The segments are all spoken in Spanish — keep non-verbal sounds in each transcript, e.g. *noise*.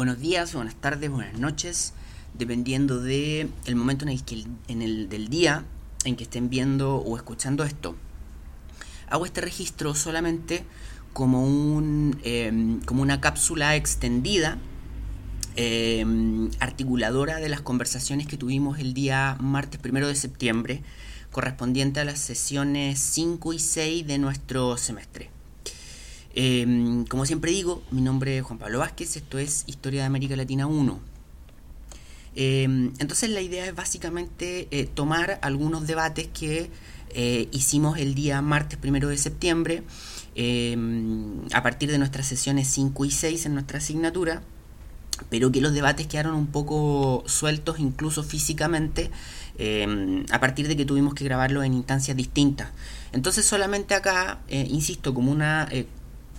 buenos días, buenas tardes, buenas noches, dependiendo de el momento en el que en el del día en que estén viendo o escuchando esto. Hago este registro solamente como un em, como una cápsula extendida em, articuladora de las conversaciones que tuvimos el día martes primero de septiembre correspondiente a las sesiones 5 y 6 de nuestro semestre. Em, como siempre digo, mi nombre es Juan Pablo Vázquez, esto es Historia de América Latina 1. Em, entonces la idea es básicamente eh, tomar algunos debates que eh, hicimos el día martes primero de septiembre em, a partir de nuestras sesiones 5 y 6 en nuestra asignatura, pero que los debates quedaron un poco sueltos incluso físicamente a partir de que tuvimos que grabarlo en instancias distintas. Entonces solamente acá, eh, insisto, como una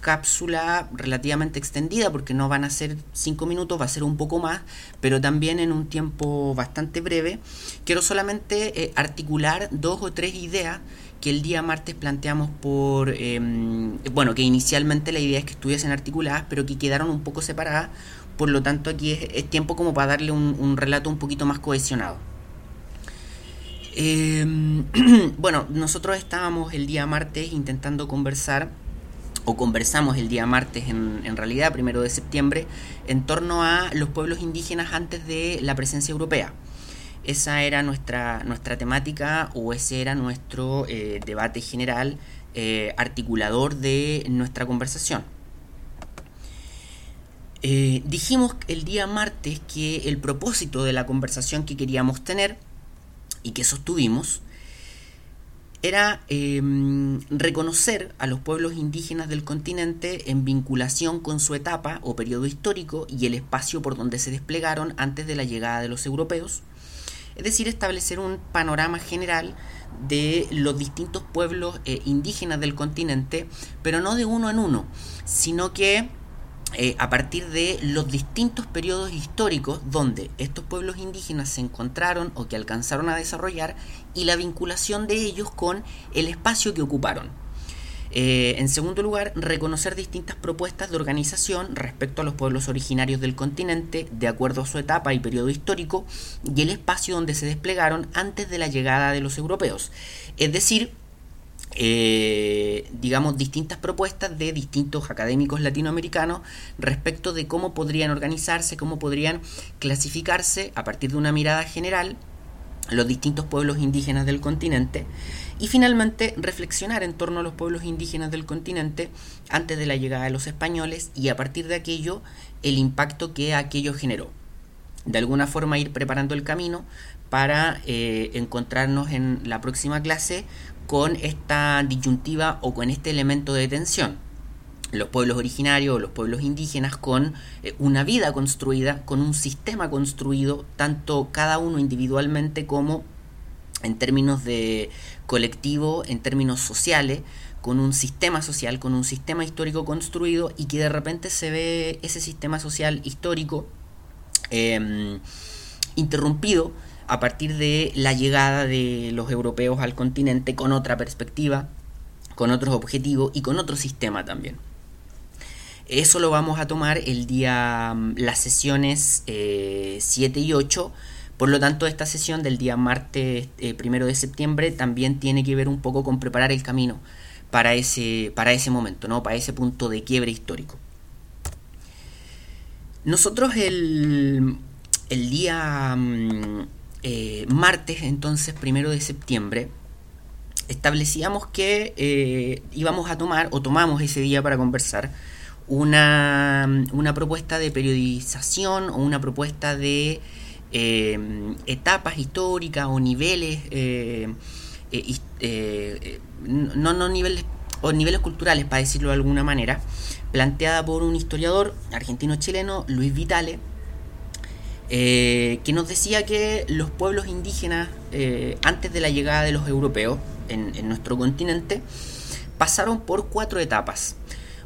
cápsula relativamente extendida porque no van a ser 5 minutos, va a ser un poco más, pero también en un tiempo bastante breve. Quiero solamente eh, articular dos o tres ideas que el día martes planteamos por, em, bueno, que inicialmente la idea es que estuviesen articuladas, pero que quedaron un poco separadas, por lo tanto aquí es, tiempo como para darle un, relato un poquito más cohesionado. Em, *clears throat* bueno, nosotros estábamos el día martes intentando conversar o conversamos el día martes en, en, realidad, primero de septiembre, en torno a los pueblos indígenas antes de la presencia europea. Esa era nuestra, nuestra temática o ese era nuestro eh, debate general eh, articulador de nuestra conversación. Eh, dijimos el día martes que el propósito de la conversación que queríamos tener y que sostuvimos era em, reconocer a los pueblos indígenas del continente en vinculación con su etapa o periodo histórico y el espacio por donde se desplegaron antes de la llegada de los europeos, es decir, establecer un panorama general de los distintos pueblos eh, indígenas del continente, pero no de uno en uno, sino que eh, a partir de los distintos periodos históricos donde estos pueblos indígenas se encontraron o que alcanzaron a desarrollar y la vinculación de ellos con el espacio que ocuparon. Eh, en segundo lugar, reconocer distintas propuestas de organización respecto a los pueblos originarios del continente, de acuerdo a su etapa y periodo histórico, y el espacio donde se desplegaron antes de la llegada de los europeos. Es decir, eh, digamos, distintas propuestas de distintos académicos latinoamericanos respecto de cómo podrían organizarse, cómo podrían clasificarse a partir de una mirada general los distintos pueblos indígenas del continente y finalmente reflexionar en torno a los pueblos indígenas del continente antes de la llegada de los españoles y a partir de aquello el impacto que aquello generó. De alguna forma ir preparando el camino para eh, encontrarnos en la próxima clase con esta disyuntiva o con este elemento de tensión. Los pueblos originarios, los pueblos indígenas, con eh, una vida construida, con un sistema construido, tanto cada uno individualmente como en términos de colectivo, en términos sociales, con un sistema social, con un sistema histórico construido y que de repente se ve ese sistema social histórico em, interrumpido a partir de la llegada de los europeos al continente con otra perspectiva, con otros objetivos y con otro sistema también. Eso lo vamos a tomar el día, mm, las sesiones 7 eh, y 8. Por lo tanto, esta sesión del día martes eh, primero de septiembre también tiene que ver un poco con preparar el camino para ese, para ese momento, ¿no? para ese punto de quiebre histórico. Nosotros el, el día mm, eh, martes, entonces, primero de septiembre, establecíamos que eh, íbamos a tomar, o tomamos ese día para conversar, una, una propuesta de periodización o una propuesta de eh, etapas históricas o niveles, no, no niveles, o niveles culturales, para decirlo de alguna manera, planteada por un historiador argentino-chileno, Luis Vitale, eh, que nos decía que los pueblos indígenas, eh, antes de la llegada de los europeos en, nuestro continente, pasaron por cuatro etapas.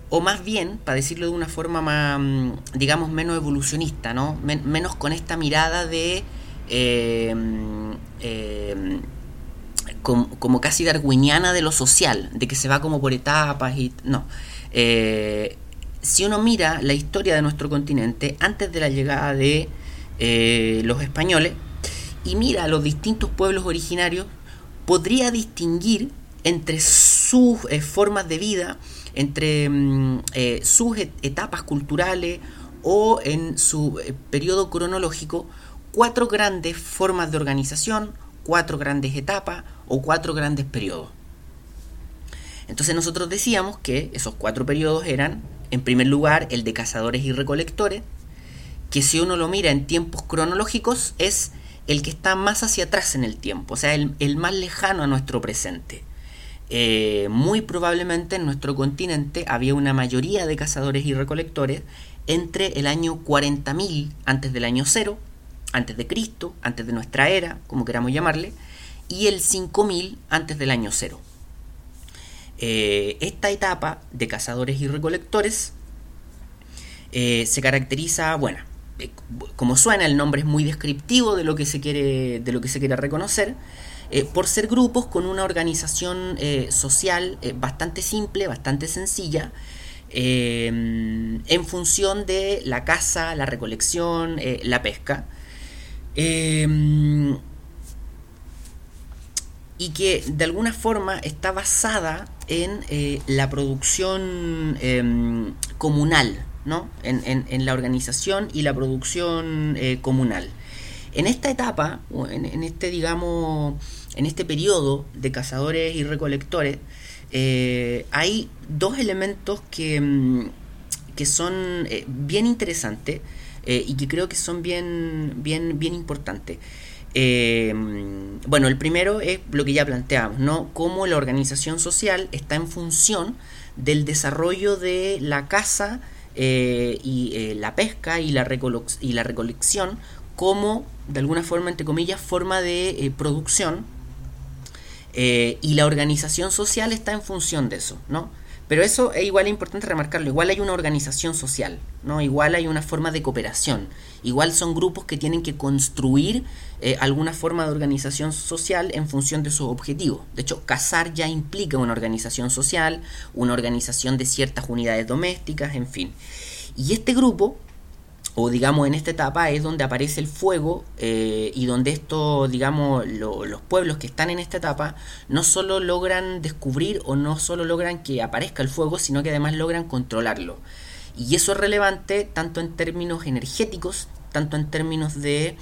O más bien, para decirlo de una forma más, mm, digamos, menos evolucionista, ¿no? menos con esta mirada de... Eh, como, casi darwiniana de lo social, de que se va como por etapas y... No si uno mira la historia de nuestro continente antes de la llegada de eh, los españoles y mira a los distintos pueblos originarios, podría distinguir entre sus eh, formas de vida, entre mm, eh, sus etapas culturales o en su periodo cronológico, cuatro grandes formas de organización, cuatro grandes etapas o cuatro grandes periodos. Entonces nosotros decíamos que esos cuatro periodos eran, en primer lugar, el de cazadores y recolectores, que si uno lo mira en tiempos cronológicos es el que está más hacia atrás en el tiempo, o sea, el, más lejano a nuestro presente. Eh, muy probablemente en nuestro continente había una mayoría de cazadores y recolectores entre el año 40.000 antes del año cero, antes de Cristo, antes de nuestra era, como queramos llamarle, y el 5000 antes del año cero. Eh, esta etapa de cazadores y recolectores eh, se caracteriza, bueno, como suena, el nombre es muy descriptivo de lo que se quiere, de lo que se quiere reconocer, por ser grupos con una organización social bastante simple, bastante sencilla, en función de la caza, la recolección, la pesca y que de alguna forma está basada en eh, la producción comunal, En, la organización y la producción eh, comunal. En esta etapa, en, este, digamos, en este periodo de cazadores y recolectores, eh, hay dos elementos que, em, que son bien interesantes y que creo que son bien, bien, bien importantes. Eh, bueno, el primero es lo que ya planteamos, ¿no? Cómo la organización social está en función del desarrollo de la caza eh, y eh, la pesca y la, y la recolección como, de alguna forma, entre comillas, forma de producción. y la organización social está en función de eso, ¿no? Pero eso es igual importante remarcarlo, igual hay una organización social, ¿no? Igual hay una forma de cooperación, igual son grupos que tienen que construir eh, alguna forma de organización social en función de sus objetivos. De hecho, cazar ya implica una organización social, una organización de ciertas unidades domésticas, en fin. Y este grupo o digamos en esta etapa es donde aparece el fuego eh, y donde esto, digamos, los pueblos que están en esta etapa no solo logran descubrir o no solo logran que aparezca el fuego, sino que además logran controlarlo. Y eso es relevante tanto en términos energéticos, tanto en términos de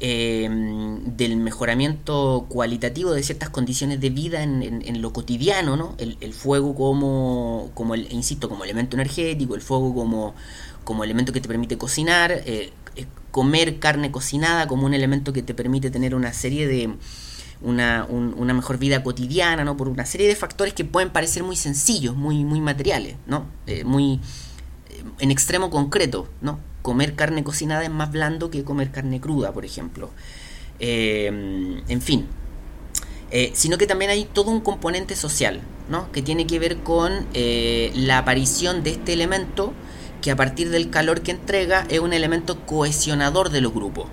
em, del mejoramiento cualitativo de ciertas condiciones de vida en, lo cotidiano, ¿no? El, el, fuego como, como el, insisto, como elemento energético, el fuego como como elemento que te permite cocinar, eh, eh, comer carne cocinada como un elemento que te permite tener una serie de... Una, una, mejor vida cotidiana, ¿no? Por una serie de factores que pueden parecer muy sencillos, muy, muy materiales, ¿no? Eh, muy en extremo concreto, ¿no? Comer carne cocinada es más blando que comer carne cruda, por ejemplo. en fin. sino que también hay todo un componente social, ¿no? Que tiene que ver con la aparición de este elemento que a partir del calor que entrega es un elemento cohesionador de los grupos.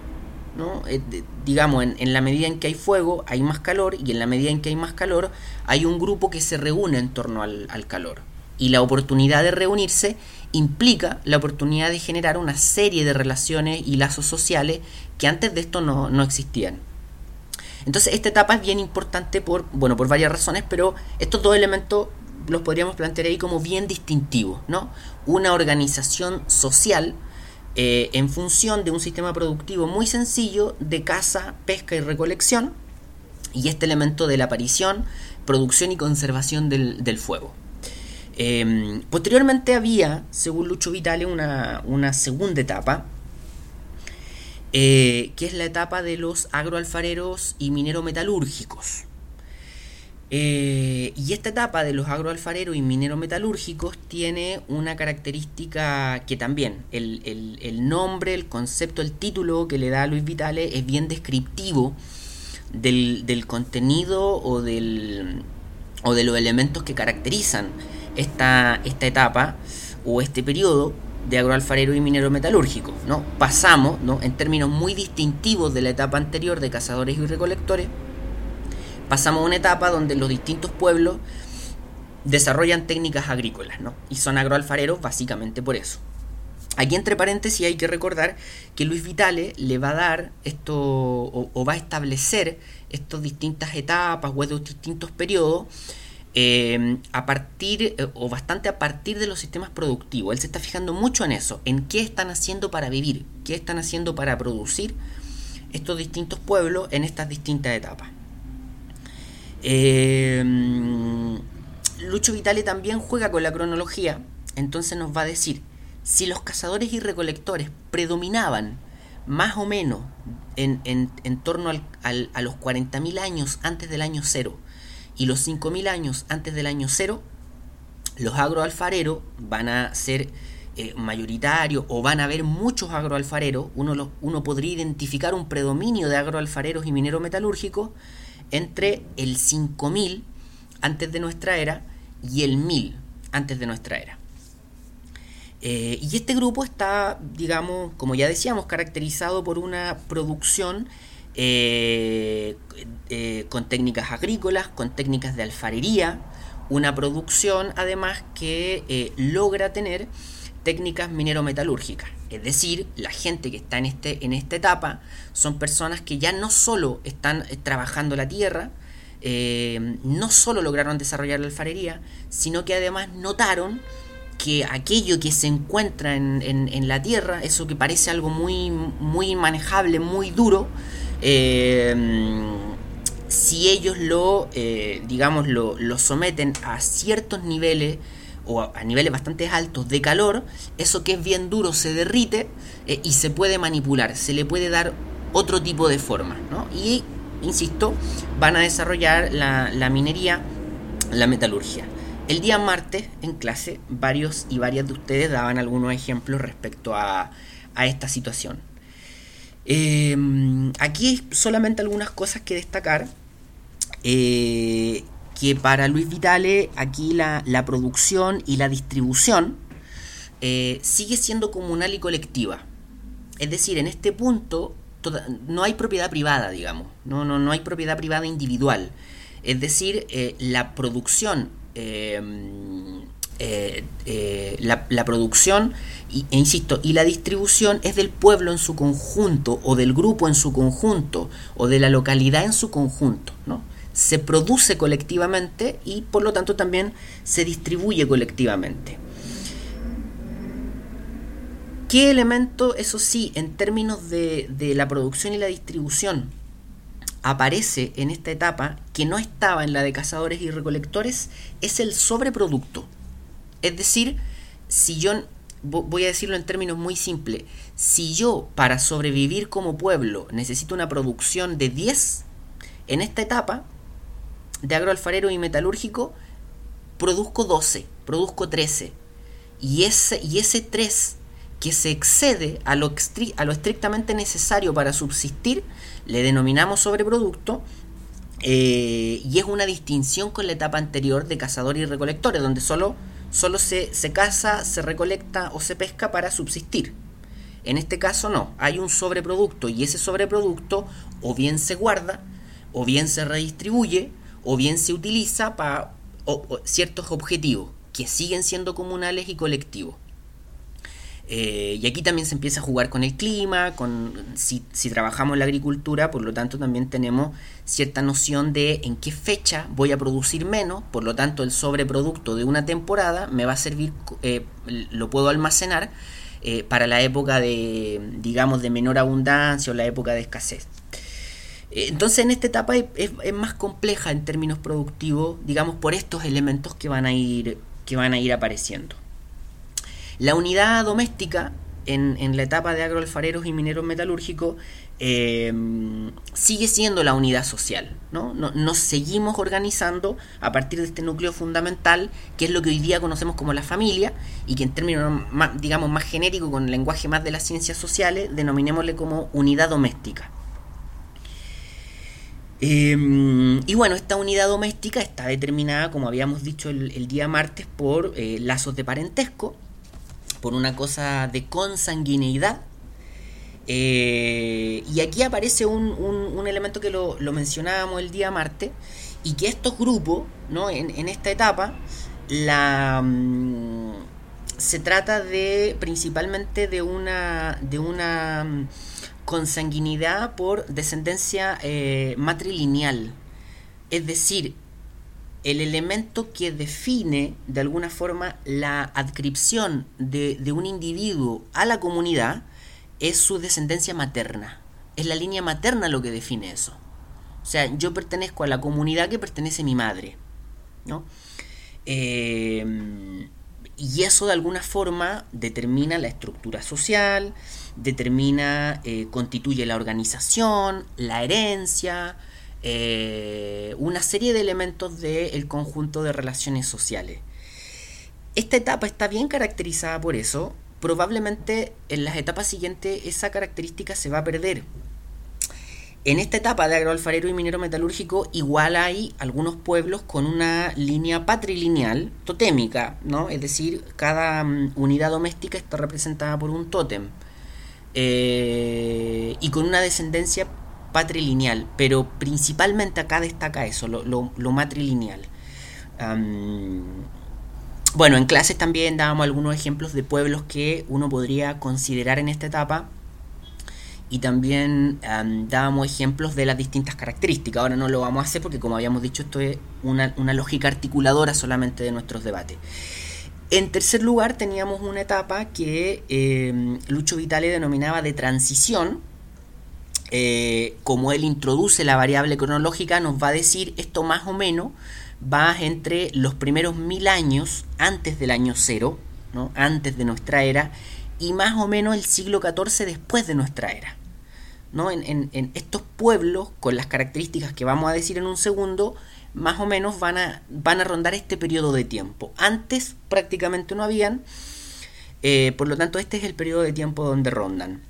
¿no? Eh, digamos, en, la medida en que hay fuego hay más calor y en la medida en que hay más calor hay un grupo que se reúne en torno al, calor. Y la oportunidad de reunirse implica la oportunidad de generar una serie de relaciones y lazos sociales que antes de esto no, no existían. Entonces esta etapa es bien importante por, bueno, por varias razones, pero estos dos elementos los podríamos plantear ahí como bien distintivos, ¿no? Una organización social eh, en función de un sistema productivo muy sencillo de caza, pesca y recolección, y este elemento de la aparición, producción y conservación del, fuego. Em, posteriormente había, según Lucho Vitale, una, segunda etapa, eh, que es la etapa de los agroalfareros y minerometalúrgicos. Eh, y esta etapa de los agroalfareros y minerometalúrgicos tiene una característica que también el, nombre, el concepto, el título que le da a Luis Vitale es bien descriptivo del, contenido o, del, o de los elementos que caracterizan esta, esta etapa o este periodo de agroalfarero y minero metalúrgico. ¿no? Pasamos, ¿no? en términos muy distintivos de la etapa anterior de cazadores y recolectores, pasamos a una etapa donde los distintos pueblos desarrollan técnicas agrícolas, ¿no? Y son agroalfareros básicamente por eso. Aquí entre paréntesis hay que recordar que Luis Vitale le va a dar esto o, va a establecer estas distintas etapas o estos distintos periodos eh, a partir eh, o bastante a partir de los sistemas productivos. Él se está fijando mucho en eso, en qué están haciendo para vivir, qué están haciendo para producir estos distintos pueblos en estas distintas etapas. Eh, Lucho Vitale también juega con la cronología, entonces nos va a decir si los cazadores y recolectores predominaban más o menos en, torno a los 40.000 años antes del año cero y los 5.000 años antes del año cero, los agroalfareros van a ser eh, mayoritarios o van a haber muchos agroalfareros. Uno, uno podría identificar un predominio de agroalfareros y mineros metalúrgicos entre el 5000 antes de nuestra era y el 1000 antes de nuestra era. Eh, y este grupo está, digamos, como ya decíamos, caracterizado por una producción eh, eh, con técnicas agrícolas, con técnicas de alfarería, una producción además que logra tener técnicas minero-metalúrgicas. Es decir, la gente que está en, este, en esta etapa son personas que ya no solo están trabajando la tierra, no solo lograron desarrollar la alfarería, sino que además notaron que aquello que se encuentra en, la Tierra, eso que parece algo muy, muy manejable, muy duro, eh, si ellos lo, eh, digamos, lo, someten a ciertos niveles o a, niveles bastante altos de calor, eso que es bien duro se derrite eh, y se puede manipular, se le puede dar otro tipo de forma. Y, insisto, van a desarrollar la, la minería, la metalurgia. El día martes en clase varios y varias de ustedes daban algunos ejemplos respecto a, esta situación. Em, aquí solamente algunas cosas que destacar. Eh, que para Luis Vitale aquí la, producción y la distribución eh, sigue siendo comunal y colectiva. Es decir, en este punto no hay propiedad privada, digamos, no, no, no hay propiedad privada individual. Es decir, eh, la producción Em, eh, eh, la, producción y, e insisto y la distribución es del pueblo en su conjunto o del grupo en su conjunto o de la localidad en su conjunto ¿no? se produce colectivamente y por lo tanto también se distribuye colectivamente ¿Qué elemento, eso sí, en términos de, de la producción y la distribución, aparece en esta etapa que no estaba en la de cazadores y recolectores es el sobreproducto. Es decir, si yo, voy a decirlo en términos muy simples, si yo para sobrevivir como pueblo necesito una producción de 10, en esta etapa de agroalfarero y metalúrgico, produzco 12, produzco 13. Y ese, y ese 3 que se excede a lo, a lo estrictamente necesario para subsistir, le denominamos sobreproducto, eh, y es una distinción con la etapa anterior de cazadores y recolectores, donde solo, solo se, se caza, se recolecta o se pesca para subsistir. En este caso no, hay un sobreproducto y ese sobreproducto o bien se guarda, o bien se redistribuye, o bien se utiliza para ciertos objetivos que siguen siendo comunales y colectivos. Eh, y aquí también se empieza a jugar con el clima, con si, trabajamos en la agricultura, por lo tanto también tenemos cierta noción de en qué fecha voy a producir menos, por lo tanto el sobreproducto de una temporada me va a servir, eh, lo puedo almacenar eh, para la época de, digamos, de menor abundancia o la época de escasez. Entonces en esta etapa es, es, más compleja en términos productivos, digamos, por estos elementos que van a ir, que van a ir apareciendo. La unidad doméstica en, la etapa de agroalfareros y mineros metalúrgicos eh, sigue siendo la unidad social. ¿no? Nos seguimos organizando a partir de este núcleo fundamental, que es lo que hoy día conocemos como la familia, y que en términos más, digamos, más genéricos, con el lenguaje más de las ciencias sociales, denominémosle como unidad doméstica. Em, y bueno, esta unidad doméstica está determinada, como habíamos dicho el, día martes, por eh, lazos de parentesco, por una cosa de consanguineidad. Eh, y aquí aparece un, un, elemento que lo, mencionábamos el día martes, y que estos grupos, ¿no? en, esta etapa, la mm, se trata de principalmente de una de una mm, consanguinidad por descendencia eh, matrilineal es decir el elemento que define de alguna forma la adscripción de, un individuo a la comunidad es su descendencia materna es la línea materna lo que define eso o sea yo pertenezco a la comunidad que pertenece mi madre ¿no? Eh, y eso de alguna forma determina la estructura social, determina, eh, constituye la organización, la herencia, eh, una serie de elementos del conjunto de relaciones sociales. Esta etapa está bien caracterizada por eso. Probablemente en las etapas siguientes esa característica se va a perder. En esta etapa de agroalfarero y minero metalúrgico igual hay algunos pueblos con una línea patrilineal totémica, ¿no? Es decir, cada mm, unidad doméstica está representada por un tótem eh, y con una descendencia patrilineal, pero principalmente acá destaca eso, lo, matrilineal. bueno, en clases también dábamos algunos ejemplos de pueblos que uno podría considerar en esta etapa y también dábamos ejemplos de las distintas características. Ahora no lo vamos a hacer porque como habíamos dicho esto es una, lógica articuladora solamente de nuestros debates. En tercer lugar teníamos una etapa que eh, Lucho Vitale denominaba de transición. Eh, como él introduce la variable cronológica, nos va a decir esto más o menos va entre los primeros mil años antes del año cero, ¿no? antes de nuestra era, y más o menos el siglo XIV después de nuestra era. ¿no? En, estos pueblos, con las características que vamos a decir en un segundo, más o menos van a, van a rondar este periodo de tiempo. Antes prácticamente no habían, eh, por lo tanto este es el periodo de tiempo donde rondan.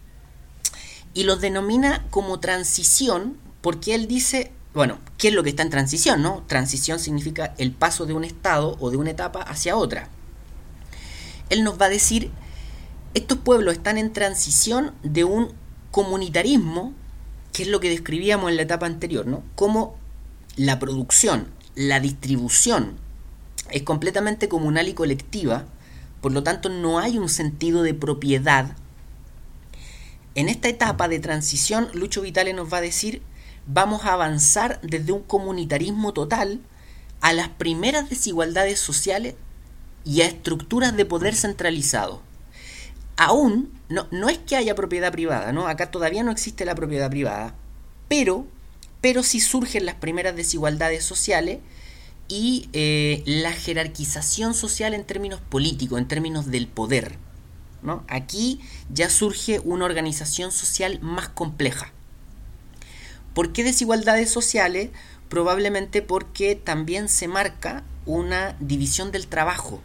Y los denomina como transición porque él dice, bueno, ¿qué es lo que está en transición? No? Transición significa el paso de un estado o de una etapa hacia otra. Él nos va a decir, estos pueblos están en transición de un comunitarismo, que es lo que describíamos en la etapa anterior, ¿no? Como la producción, la distribución es completamente comunal y colectiva, por lo tanto no hay un sentido de propiedad. En esta etapa de transición, Lucho Vitale nos va a decir, vamos a avanzar desde un comunitarismo total a las primeras desigualdades sociales y a estructuras de poder centralizado aún no, no es que haya propiedad privada, ¿no? Acá todavía no existe la propiedad privada, pero, pero sí surgen las primeras desigualdades sociales y eh, la jerarquización social en términos políticos, en términos del poder. Aquí ya surge una organización social más compleja. ¿Por qué desigualdades sociales? Probablemente porque también se marca una división del trabajo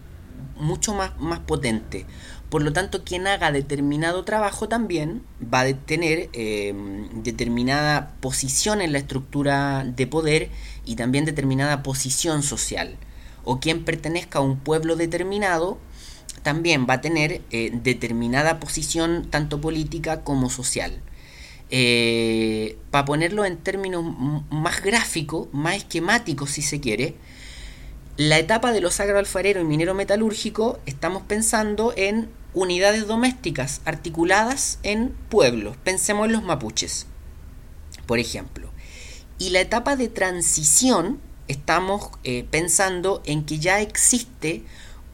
mucho más, más potente. Por lo tanto, quien haga determinado trabajo también va a tener em, determinada posición en la estructura de poder y también determinada posición social. O quien pertenezca a un pueblo determinado también va a tener eh, determinada posición tanto política como social. Eh, para ponerlo en términos más gráficos, más esquemáticos si se quiere, la etapa de los agroalfareros y minero metalúrgico estamos pensando en unidades domésticas articuladas en pueblos. Pensemos en los mapuches, por ejemplo. Y la etapa de transición, estamos eh, pensando en que ya existe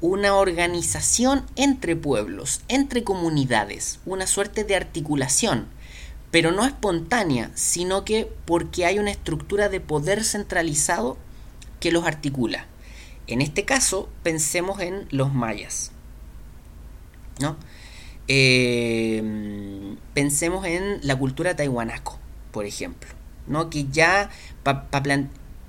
una organización entre pueblos, entre comunidades, una suerte de articulación, pero no espontánea, sino que porque hay una estructura de poder centralizado que los articula. En este caso, pensemos en los mayas. ¿no? Eh, pensemos en la cultura taiwanaco, por ejemplo, ¿no? Que ya,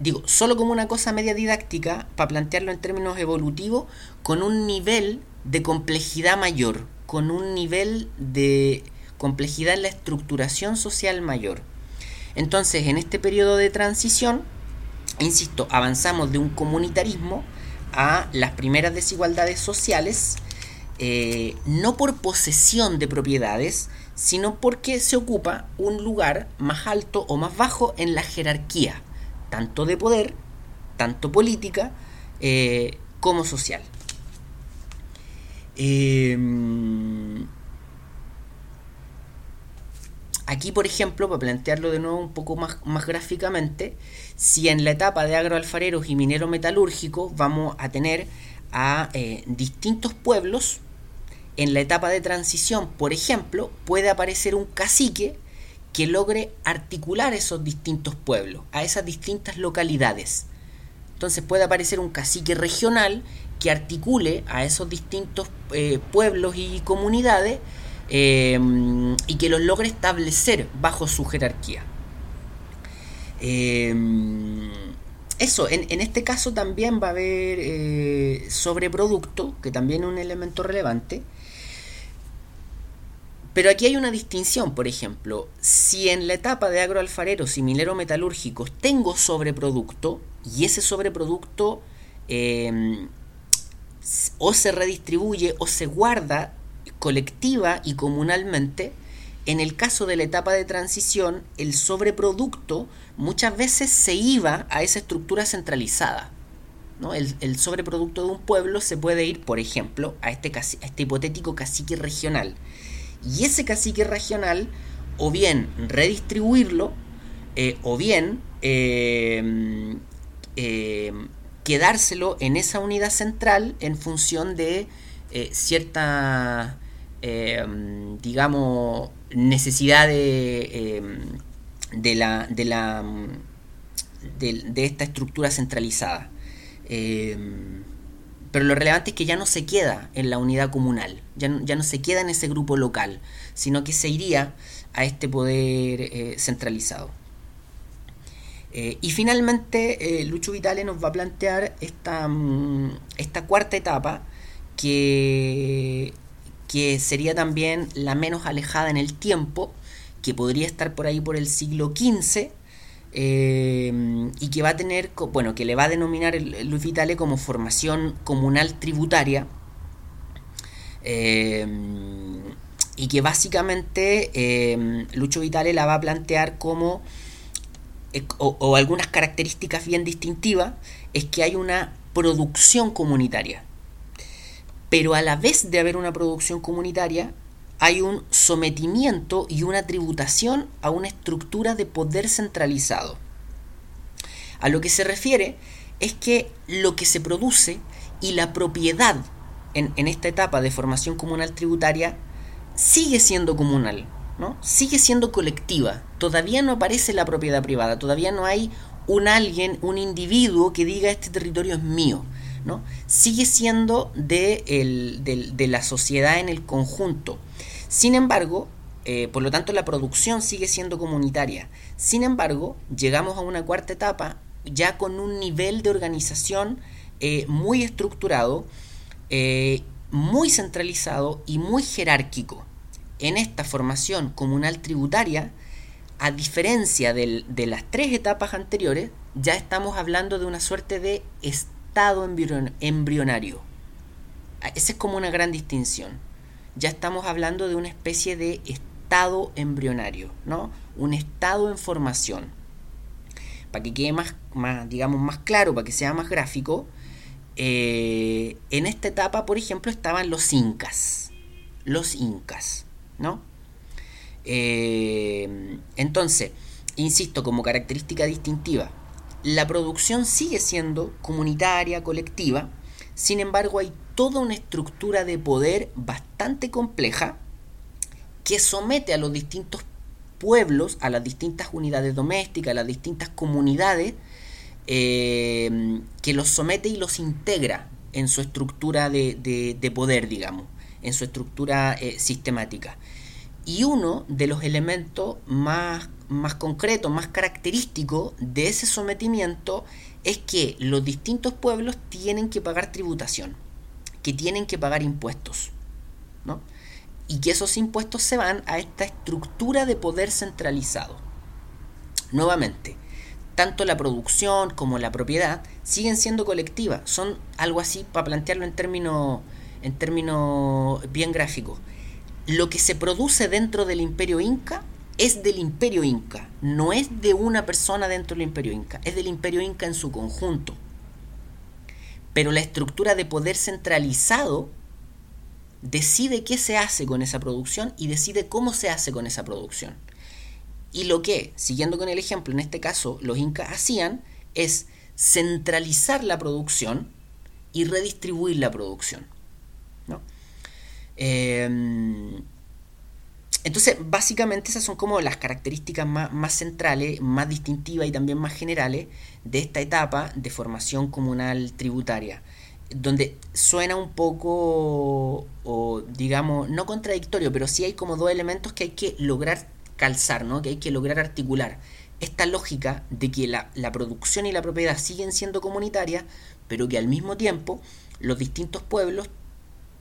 digo, solo como una cosa media didáctica, para plantearlo en términos evolutivos, con un nivel de complejidad mayor, con un nivel de complejidad en la estructuración social mayor. Entonces, en este periodo de transición, insisto, avanzamos de un comunitarismo a las primeras desigualdades sociales eh, no por posesión de propiedades, sino porque se ocupa un lugar más alto o más bajo en la jerarquía, tanto de poder, tanto política, eh, como social. Em, aquí, por ejemplo, para plantearlo de nuevo un poco más, gráficamente, si en la etapa de agroalfareros y minero metalúrgico vamos a tener a eh, distintos pueblos, en la etapa de transición, por ejemplo, puede aparecer un cacique que logre articular esos distintos pueblos, a esas distintas localidades. Entonces puede aparecer un cacique regional que articule a esos distintos eh, pueblos y comunidades em, y que los logre establecer bajo su jerarquía. Em, eso, en, este caso también va a haber eh, sobreproducto, que también es un elemento relevante. Pero aquí hay una distinción, por ejemplo, si en la etapa de agroalfareros y minero metalúrgicos tengo sobreproducto y ese sobreproducto em, o se redistribuye o se guarda colectiva y comunalmente, en el caso de la etapa de transición, el sobreproducto muchas veces se iba a esa estructura centralizada. ¿no? El, sobreproducto de un pueblo se puede ir, por ejemplo, a este, a este hipotético cacique regional. Y ese cacique regional, o bien redistribuirlo, eh, o bien eh, eh, quedárselo en esa unidad central en función de eh, cierta, eh, digamos, necesidad de, de, la, de, la de, esta estructura centralizada. Pero lo relevante es que ya no se queda en la unidad comunal, ya no, ya no se queda en ese grupo local, sino que se iría a este poder centralizado. Eh, y finalmente, eh, Lucho Vitale nos va a plantear esta, mm, esta cuarta etapa que, que sería también la menos alejada en el tiempo, que podría estar por ahí por el siglo XV. Eh, y que va a tener, bueno, que le va a denominar Luis Vitale como formación comunal tributaria, y que básicamente Lucho Vitale la va a plantear como eh, o, algunas características bien distintivas, es que hay una producción comunitaria. Pero a la vez de haber una producción comunitaria, hay un sometimiento y una tributación a una estructura de poder centralizado. A lo que se refiere es que lo que se produce y la propiedad en, esta etapa de formación comunal tributaria sigue siendo comunal, Sigue siendo colectiva. Todavía no aparece la propiedad privada, todavía no hay un alguien, un individuo que diga este territorio es mío. ¿no? Sigue siendo de, la sociedad en el conjunto. Sin embargo, eh, por lo tanto la producción sigue siendo comunitaria. Sin embargo, llegamos a una cuarta etapa ya con un nivel de organización eh, muy estructurado, eh, muy centralizado y muy jerárquico en esta formación comunal tributaria, a diferencia de las tres etapas anteriores, ya estamos hablando de una suerte de estado embrionario. Ah, esa es como una gran distinción. Ya estamos hablando de una especie de estado embrionario, ¿no? Un estado en formación. Para que quede más, más, digamos, más claro, para que sea más gráfico, eh, en esta etapa, por ejemplo, estaban los incas. Los incas. ¿no? Eh, entonces, insisto, como característica distintiva, la producción sigue siendo comunitaria, colectiva, sin embargo hay toda una estructura de poder bastante compleja que somete a los distintos pueblos, a las distintas unidades domésticas, a las distintas comunidades, eh, que los somete y los integra en su estructura de, poder, digamos, en su estructura eh, sistemática. Y uno de los elementos más, más concretos, más característicos de ese sometimiento es que los distintos pueblos tienen que pagar tributación, que tienen que pagar impuestos, ¿no? Y que esos impuestos se van a esta estructura de poder centralizado. Nuevamente, tanto la producción como la propiedad siguen siendo colectivas, son algo así para plantearlo en términos en términos bien gráficos lo que se produce dentro del imperio inca es del imperio inca, no es de una persona dentro del imperio inca, es del imperio inca en su conjunto. Pero la estructura de poder centralizado decide qué se hace con esa producción y decide cómo se hace con esa producción. Y lo que, siguiendo con el ejemplo, en este caso los incas hacían es centralizar la producción y redistribuir la producción. ¿no? Em, entonces, básicamente esas son como las características más, centrales, más distintivas y también más generales de esta etapa de formación comunal tributaria, donde suena un poco, o digamos, no contradictorio, pero sí hay como dos elementos que hay que lograr calzar, ¿no? que hay que lograr articular. Esta lógica de que la, la producción y la propiedad siguen siendo comunitarias, pero que al mismo tiempo los distintos pueblos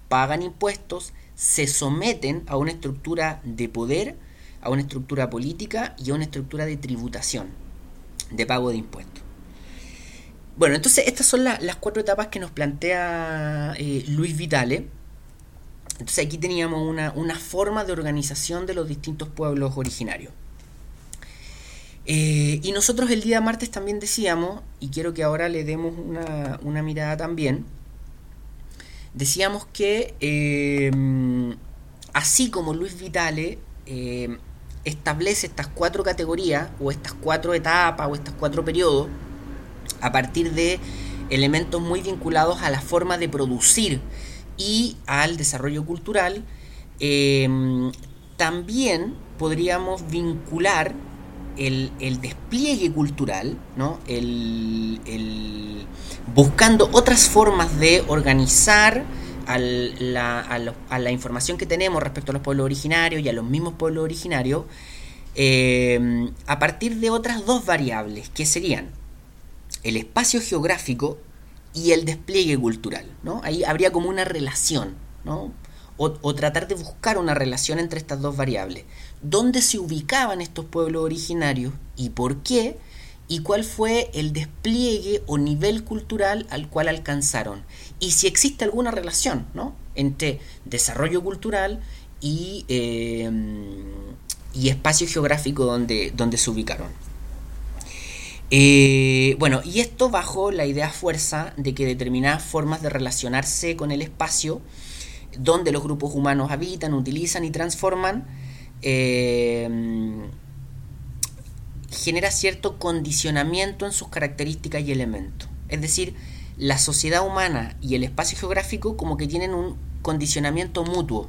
pagan impuestos, se someten a una estructura de poder, a una estructura política y a una estructura de tributación, de pago de impuestos. Bueno, entonces estas son las cuatro etapas que nos plantea eh, Luis Vitale. Entonces aquí teníamos una, forma de organización de los distintos pueblos originarios. Eh, y nosotros el día martes también decíamos, y quiero que ahora le demos una, una mirada también, decíamos que eh, así como Luis Vitale eh, establece estas cuatro categorías o estas cuatro etapas o estos cuatro periodos a partir de elementos muy vinculados a la forma de producir y al desarrollo cultural, eh, también podríamos vincular el, despliegue cultural, ¿no? el, buscando otras formas de organizar a, la, información que tenemos respecto a los pueblos originarios y a los mismos pueblos originarios, eh, a partir de otras dos variables, que serían el espacio geográfico y el despliegue cultural. ¿no? Ahí habría como una relación, ¿no? o, tratar de buscar una relación entre estas dos variables. ¿Dónde se ubicaban estos pueblos originarios y por qué? ¿Y cuál fue el despliegue o nivel cultural al cual alcanzaron? Y si existe alguna relación ¿no? entre desarrollo cultural y, eh, y espacio geográfico donde, donde se ubicaron. Eh, bueno, y esto bajo la idea fuerza de que determinadas formas de relacionarse con el espacio donde los grupos humanos habitan, utilizan y transforman, eh, genera cierto condicionamiento en sus características y elementos. Es decir, la sociedad humana y el espacio geográfico como que tienen un condicionamiento mutuo.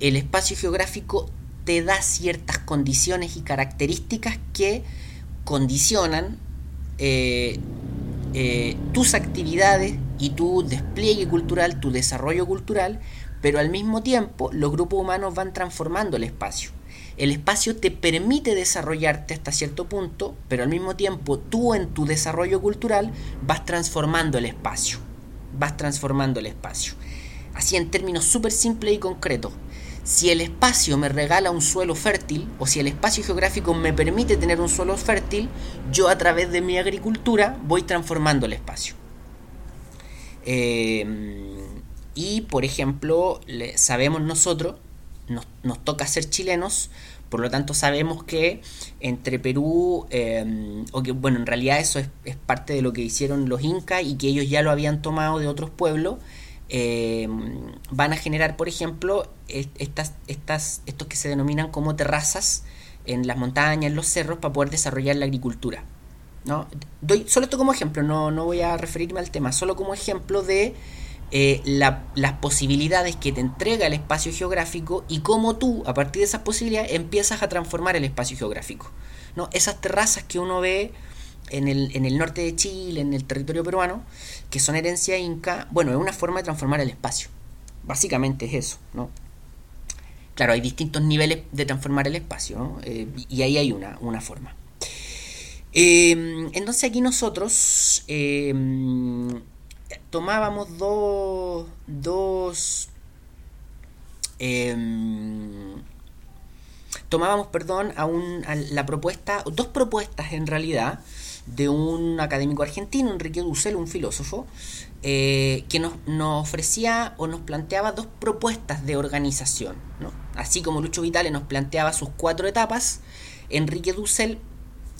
El espacio geográfico te da ciertas condiciones y características que condicionan eh, eh, tus actividades y tu despliegue cultural, tu desarrollo cultural, pero al mismo tiempo los grupos humanos van transformando el espacio. El espacio te permite desarrollarte hasta cierto punto, pero al mismo tiempo tú en tu desarrollo cultural vas transformando el espacio. Vas transformando el espacio. Así en términos súper simples y concretos. Si el espacio me regala un suelo fértil, o si el espacio geográfico me permite tener un suelo fértil, yo a través de mi agricultura voy transformando el espacio. Eh, y, por ejemplo, sabemos nosotros, nos, toca ser chilenos, por lo tanto sabemos que entre Perú, em, o que bueno, en realidad eso es, parte de lo que hicieron los incas y que ellos ya lo habían tomado de otros pueblos, em, van a generar, por ejemplo, estas, estas, estos que se denominan como terrazas en las montañas, en los cerros, para poder desarrollar la agricultura. ¿no? Doy solo esto como ejemplo, no, no voy a referirme al tema, solo como ejemplo de eh, las posibilidades que te entrega el espacio geográfico y cómo tú, a partir de esas posibilidades, empiezas a transformar el espacio geográfico. ¿no? Esas terrazas que uno ve en el, en el norte de Chile, en el territorio peruano, que son herencia inca, bueno, es una forma de transformar el espacio. Básicamente es eso, ¿no? Claro, hay distintos niveles de transformar el espacio, eh, y ahí hay una, una forma. Eh, entonces aquí nosotros tomábamos dos, dos em, tomábamos, perdón, a, un, la propuesta, dos propuestas en realidad, de un académico argentino, Enrique Dussel, un filósofo, eh, que nos, nos, ofrecía o nos planteaba dos propuestas de organización. ¿no? Así como Lucho Vitale nos planteaba sus cuatro etapas, Enrique Dussel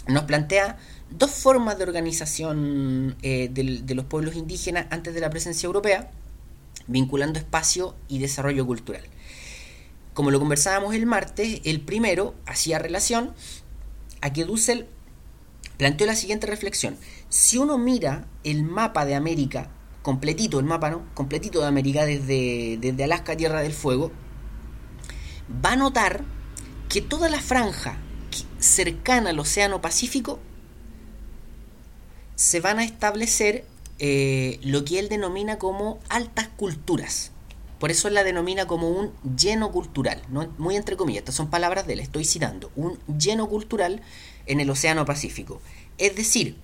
nos plantea dos formas de organización eh, de, los pueblos indígenas antes de la presencia europea, vinculando espacio y desarrollo cultural. Como lo conversábamos el martes, el primero hacía relación a que Dussel planteó la siguiente reflexión. Si uno mira el mapa de América, completito el mapa, ¿no? Completito de América desde, desde Alaska Tierra del Fuego, va a notar que toda la franja cercana al Océano Pacífico se van a establecer eh, lo que él denomina como altas culturas. Por eso él la denomina como un lleno cultural, muy entre comillas, estas son palabras de él, estoy citando, un lleno cultural en el Océano Pacífico. Es decir,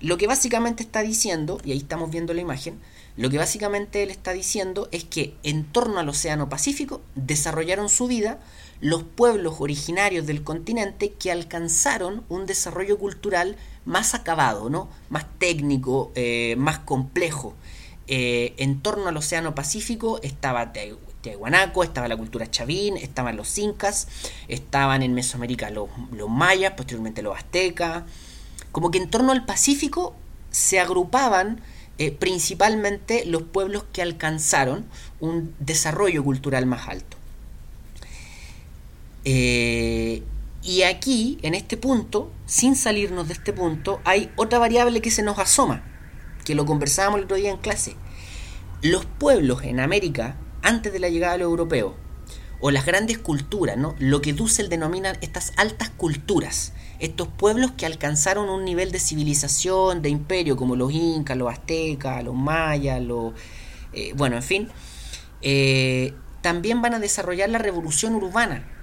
lo que básicamente está diciendo, y ahí estamos viendo la imagen, lo que básicamente él está diciendo es que en torno al Océano Pacífico desarrollaron su vida los pueblos originarios del continente que alcanzaron un desarrollo cultural más acabado, ¿no? más técnico, eh, más complejo. Eh, en torno al Océano Pacífico estaba Tiahuanaco, estaba la cultura chavín, estaban los incas, estaban en Mesoamérica los, mayas, posteriormente los aztecas. Como que en torno al Pacífico se agrupaban eh, principalmente los pueblos que alcanzaron un desarrollo cultural más alto. Y aquí, en este punto, sin salirnos de este punto, hay otra variable que se nos asoma, que lo conversábamos el otro día en clase. Los pueblos en América, antes de la llegada de los europeos, o las grandes culturas, ¿no? lo que Dussel denomina estas altas culturas, estos pueblos que alcanzaron un nivel de civilización, de imperio, como los incas, los aztecas, los mayas, los... Eh, bueno, en fin, eh, también van a desarrollar la revolución urbana,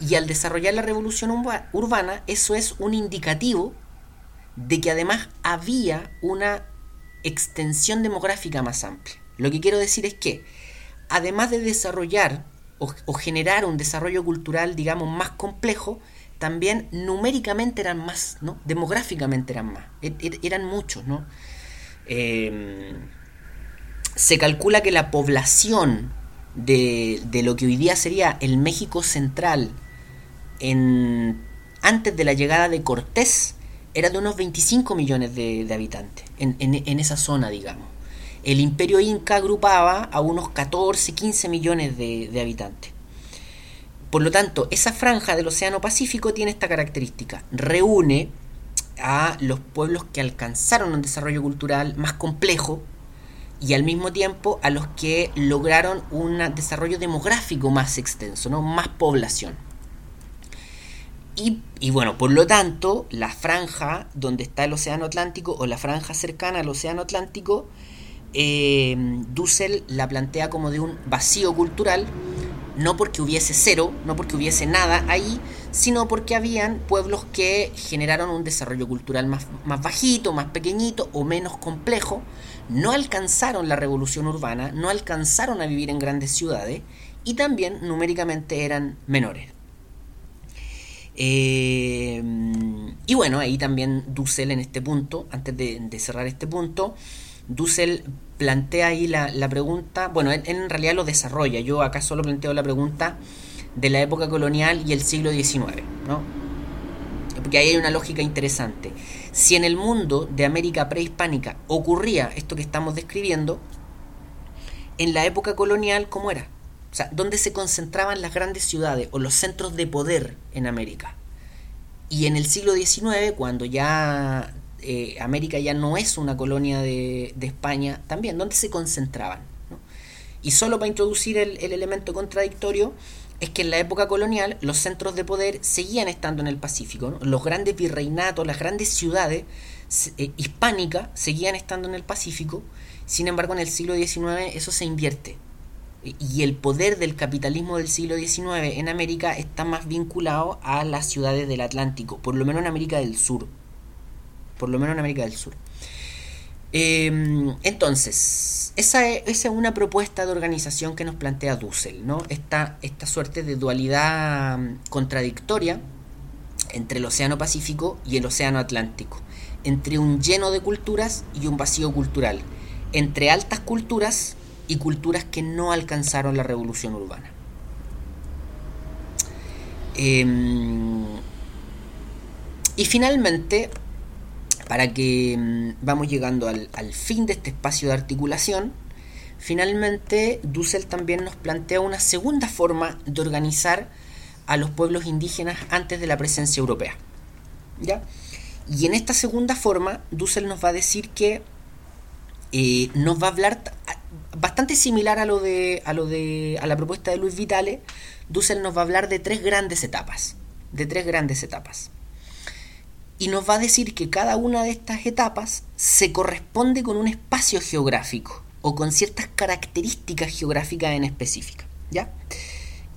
y al desarrollar la revolución urbana, eso es un indicativo de que además había una extensión demográfica más amplia. Lo que quiero decir es que, además de desarrollar o, generar un desarrollo cultural, digamos, más complejo, también numéricamente eran más, ¿no? Demográficamente eran más, e, e, eran muchos, ¿no? Em, se calcula que la población de, de, lo que hoy día sería el México central antes de la llegada de Cortés era de unos 25 millones de, habitantes en, esa zona, digamos. El imperio inca agrupaba a unos 14, 15 millones de, de habitantes. Por lo tanto, esa franja del Océano Pacífico tiene esta característica. Reúne a los pueblos que alcanzaron un desarrollo cultural más complejo y al mismo tiempo a los que lograron un desarrollo demográfico más extenso, ¿no? más población. Y, bueno, por lo tanto, la franja donde está el Océano Atlántico o la franja cercana al Océano Atlántico, eh, Dussel la plantea como de un vacío cultural, no porque hubiese cero, no porque hubiese nada ahí, sino porque habían pueblos que generaron un desarrollo cultural más, más bajito, más pequeñito o menos complejo, no alcanzaron la revolución urbana, no alcanzaron a vivir en grandes ciudades y también numéricamente eran menores. Eh, y bueno, ahí también Dussel en este punto, antes de, cerrar este punto, Dussel plantea ahí la, pregunta, bueno, él, en realidad lo desarrolla, yo acá solo planteo la pregunta de la época colonial y el siglo XIX, ¿no? Porque ahí hay una lógica interesante. Si en el mundo de América prehispánica ocurría esto que estamos describiendo, en la época colonial, ¿cómo era? O sea, ¿dónde se concentraban las grandes ciudades o los centros de poder en América? Y en el siglo XIX, cuando ya eh, América ya no es una colonia de, España, también, ¿dónde se concentraban? Y solo para introducir el, elemento contradictorio, es que en la época colonial los centros de poder seguían estando en el Pacífico. Los grandes virreinatos, las grandes ciudades eh, hispánicas seguían estando en el Pacífico. Sin embargo, en el siglo XIX eso se invierte y el poder del capitalismo del siglo XIX en América está más vinculado a las ciudades del Atlántico, por lo menos en América del Sur. Por lo menos en América del Sur. Em, entonces, esa es, una propuesta de organización que nos plantea Dussel, ¿no? Esta, esta suerte de dualidad mm, contradictoria entre el Océano Pacífico y el Océano Atlántico, entre un lleno de culturas y un vacío cultural, entre altas culturas y culturas que no alcanzaron la revolución urbana. Em, y finalmente, para que mm, vamos llegando al, al fin de este espacio de articulación, finalmente Dussel también nos plantea una segunda forma de organizar a los pueblos indígenas antes de la presencia europea. ¿Ya? Y en esta segunda forma, Dussel nos va a decir que eh, nos va a hablar bastante similar a lo de a lo de a la propuesta de Luis Vitale. Dussel nos va a hablar de tres grandes etapas, de tres grandes etapas. Y nos va a decir que cada una de estas etapas se corresponde con un espacio geográfico o con ciertas características geográficas en específica, ¿ya?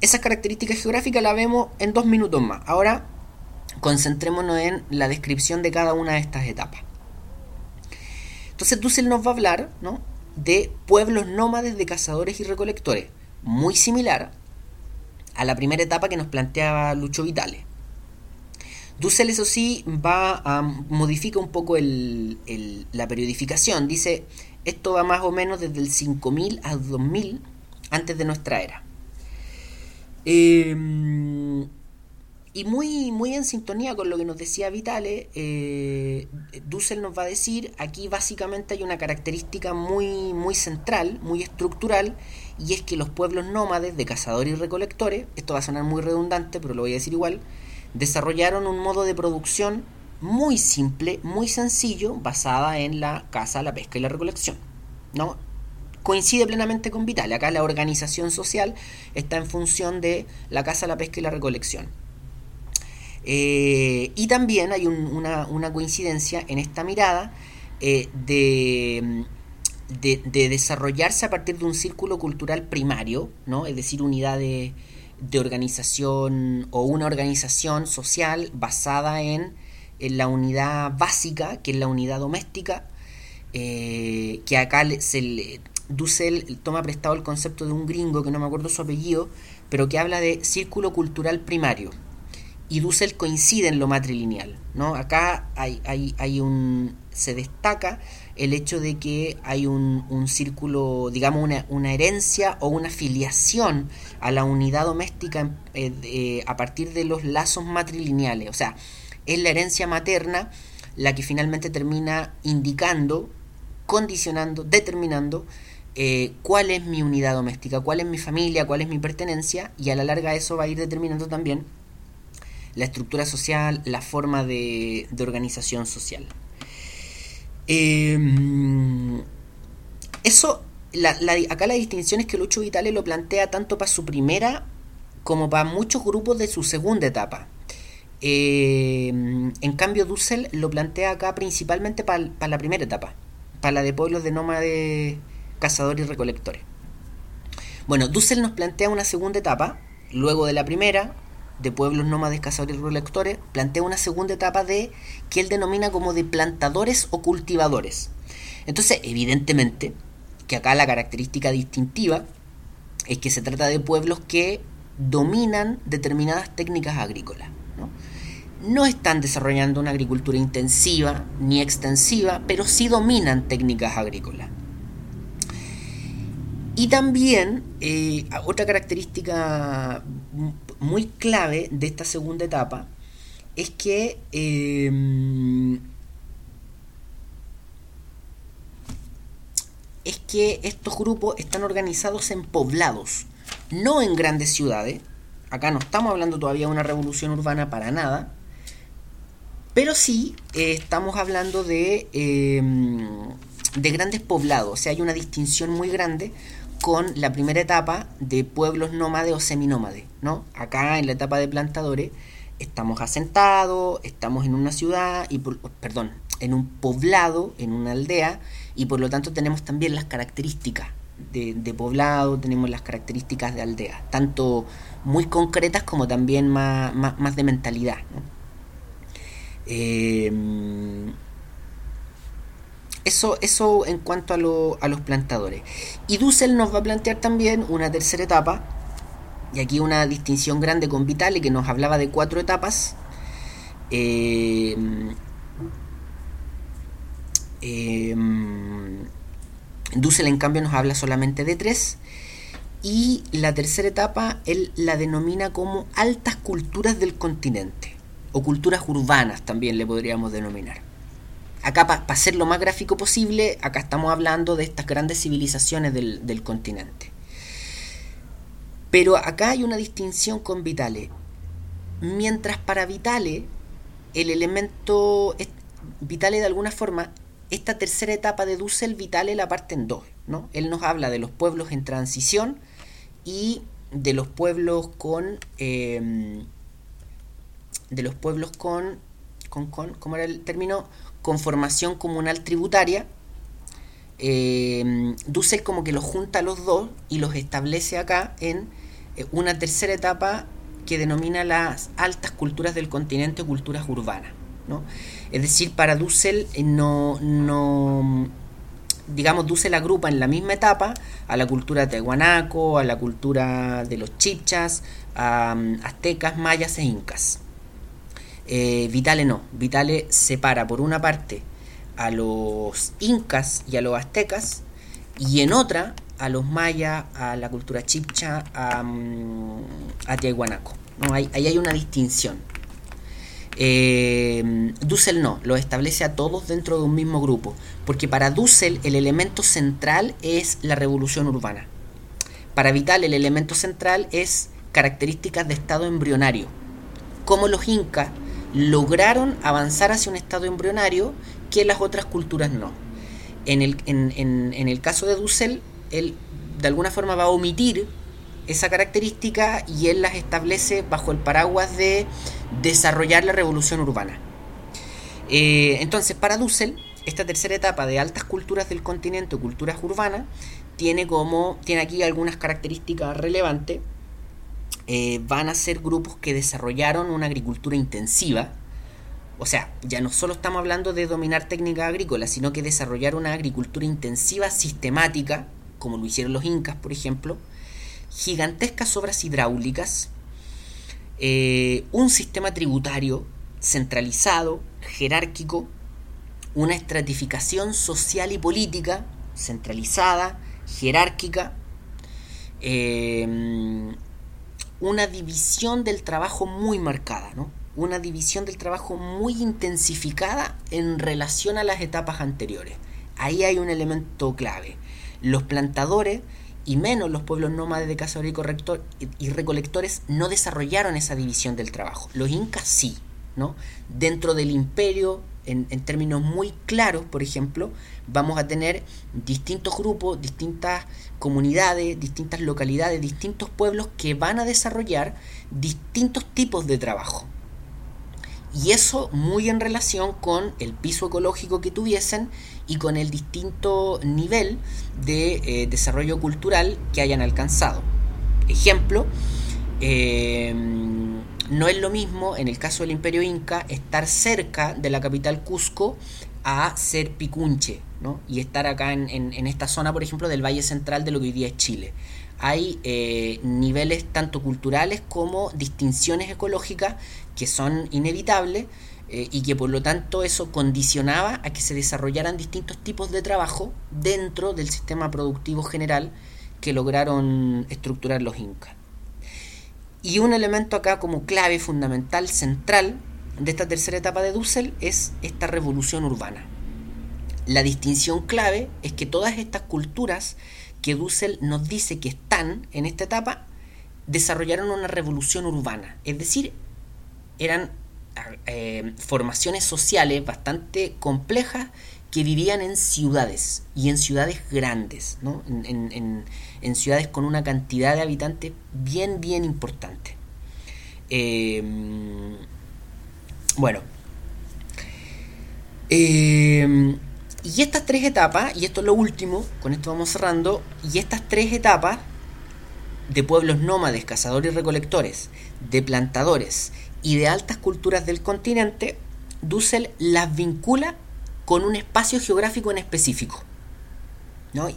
Esas características geográficas las vemos en dos minutos más. Ahora concentrémonos en la descripción de cada una de estas etapas. Entonces Dussel nos va a hablar ¿no? De pueblos nómades de cazadores y recolectores, muy similar a la primera etapa que nos planteaba Lucho Vitale. Dussel, eso sí, va a modifica un poco la periodificación. Dice, esto va más o menos desde el 5000 al 2000 antes de nuestra era. Eh, y muy, muy en sintonía con lo que nos decía Vitale, eh, Dussel nos va a decir, aquí básicamente hay una característica muy, muy central, muy estructural, y es que los pueblos nómades de cazadores y recolectores, esto va a sonar muy redundante, pero lo voy a decir igual, desarrollaron un modo de producción muy simple, muy sencillo, basada en la caza, la pesca y la recolección. ¿no? Coincide plenamente con Vitale, acá la organización social está en función de la caza, la pesca y la recolección. Eh, y también hay una, coincidencia en esta mirada eh, de, de, desarrollarse a partir de un círculo cultural primario, ¿no? es decir, unidad de, organización o una organización social basada en, la unidad básica, que es la unidad doméstica, eh, que acá se le, Dussel toma prestado el concepto de un gringo, que no me acuerdo su apellido, pero que habla de círculo cultural primario y Dussel coincide en lo matrilineal. ¿no? Acá hay, hay, hay un, se destaca el hecho de que hay un, un círculo, digamos, una, una, herencia o una filiación a la unidad doméstica eh, a partir de los lazos matrilineales. O sea, es la herencia materna la que finalmente termina indicando, condicionando, determinando eh, cuál es mi unidad doméstica, cuál es mi familia, cuál es mi pertenencia, y a la larga eso va a ir determinando también la estructura social, la forma de, organización social. Em, eso, acá la distinción es que Lucho Vitale lo plantea tanto para su primera como para muchos grupos de su segunda etapa. Em, en cambio, Dussel lo plantea acá principalmente para, la primera etapa, para la de pueblos de nómades, cazadores y recolectores. Bueno, Dussel nos plantea una segunda etapa, luego de la primera, de pueblos nómades, cazadores y recolectores, plantea una segunda etapa de que él denomina como de plantadores o cultivadores. Entonces, evidentemente, que acá la característica distintiva es que se trata de pueblos que dominan determinadas técnicas agrícolas. ¿no? no están desarrollando una agricultura intensiva ni extensiva, pero sí dominan técnicas agrícolas. Y también eh, otra característica muy clave de esta segunda etapa es que em, es que estos grupos están organizados en poblados, no en grandes ciudades. Acá no estamos hablando todavía de una revolución urbana para nada, pero sí eh, estamos hablando de, em, de grandes poblados, o sea, hay una distinción muy grande con la primera etapa de pueblos nómades o seminómades, ¿no? Acá en la etapa de plantadores estamos asentados, estamos en una ciudad y perdón, en un poblado, en una aldea y por lo tanto tenemos también las características de, poblado, tenemos las características de aldea, tanto muy concretas como también más, más, de mentalidad. ¿no? Eh, eso, eso en cuanto a, a los plantadores. Y Dussel nos va a plantear también una tercera etapa, y aquí una distinción grande con Vitale que nos hablaba de cuatro etapas. Eh, eh, Dussel en cambio nos habla solamente de tres. Y la tercera etapa él la denomina como altas culturas del continente, o culturas urbanas también le podríamos denominar. Acá para ser lo más gráfico posible, acá estamos hablando de estas grandes civilizaciones del, del continente. Pero acá hay una distinción con Vitale. Mientras para Vitale el elemento Vitale de alguna forma, esta tercera etapa de Dussel Vitale la parte en dos. ¿no? Él nos habla de los pueblos en transición y de los pueblos con em, de los pueblos con, con, con ¿cómo era el término? Conformación comunal tributaria eh, Dussel como que los junta a los dos y los establece acá en eh, una tercera etapa que denomina las altas culturas del continente o culturas urbanas. ¿no? Es decir, para Dussel eh, no, no, digamos, Dussel agrupa en la misma etapa a la cultura tehuanaco, a la cultura de los chichas, a, mm, aztecas, mayas e incas. Eh, no, Vitale separa por una parte a los incas y a los aztecas y en otra a los mayas, a la cultura chipcha, a, mm, a Tiahuanaco. ¿no? Ahí, hay una distinción. Eh, Dussel no, lo establece a todos dentro de un mismo grupo, porque para Dussel el elemento central es la revolución urbana. Para Vital el elemento central es características de estado embrionario, como los incas lograron avanzar hacia un estado embrionario que las otras culturas no. En el, en el caso de Dussel, él de alguna forma va a omitir esa característica y él las establece bajo el paraguas de desarrollar la revolución urbana. Eh, entonces, para Dussel, esta tercera etapa de altas culturas del continente culturas urbanas tiene como tiene aquí algunas características relevantes. Eh, van a ser grupos que desarrollaron una agricultura intensiva. O sea, ya no solo estamos hablando de dominar técnicas agrícolas, sino que desarrollar una agricultura intensiva sistemática, como lo hicieron los incas, por ejemplo, gigantescas obras hidráulicas, eh, un sistema tributario centralizado, jerárquico, una estratificación social y política centralizada, jerárquica, eh, una división del trabajo muy marcada, ¿no? una división del trabajo muy intensificada en relación a las etapas anteriores. Ahí hay un elemento clave. Los plantadores y menos los pueblos nómades de cazadores y recolectores no desarrollaron esa división del trabajo. Los incas sí, ¿no? Dentro del imperio, en, términos muy claros, por ejemplo, vamos a tener distintos grupos, distintas comunidades, distintas localidades, distintos pueblos que van a desarrollar distintos tipos de trabajo. Y eso muy en relación con el piso ecológico que tuviesen y con el distinto nivel de eh, desarrollo cultural que hayan alcanzado. Ejemplo, eh, no es lo mismo en el caso del imperio inca estar cerca de la capital Cusco a ser picunche ¿no? y estar acá en, esta zona, por ejemplo, del Valle Central de lo que hoy día es Chile. Hay eh, niveles tanto culturales como distinciones ecológicas que son inevitables eh, y que por lo tanto eso condicionaba a que se desarrollaran distintos tipos de trabajo dentro del sistema productivo general que lograron estructurar los incas. Y un elemento acá como clave fundamental, central, de esta tercera etapa de Dussel es esta revolución urbana. La distinción clave es que todas estas culturas que Dussel nos dice que están en esta etapa desarrollaron una revolución urbana, es decir, eran eh, formaciones sociales bastante complejas que vivían en ciudades y en ciudades grandes, ¿no? en, ciudades con una cantidad de habitantes bien, bien importante. Eh, bueno, eh, y estas tres etapas, y esto es lo último, con esto vamos cerrando, y estas tres etapas de pueblos nómades, cazadores y recolectores, de plantadores y de altas culturas del continente, Dussel las vincula con un espacio geográfico en específico. ¿no?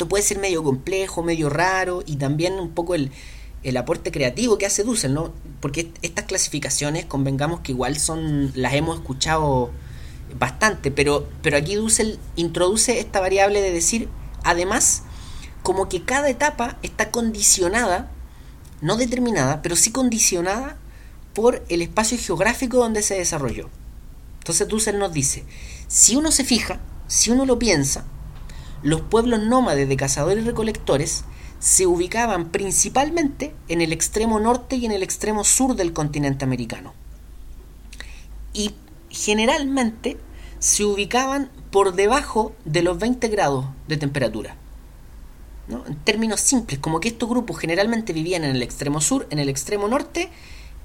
Esto puede ser medio complejo, medio raro y también un poco el, el aporte creativo que hace Dussel, ¿no? Porque estas clasificaciones, convengamos que igual son, las hemos escuchado bastante, pero, pero aquí Dussel introduce esta variable de decir, además, como que cada etapa está condicionada, no determinada, pero sí condicionada por el espacio geográfico donde se desarrolló. Entonces Dussel nos dice, si uno se fija, si uno lo piensa, los pueblos nómades de cazadores y recolectores se ubicaban principalmente en el extremo norte y en el extremo sur del continente americano. Y generalmente se ubicaban por debajo de los 20 grados de temperatura. En términos simples, como que estos grupos generalmente vivían en el extremo sur, en el extremo norte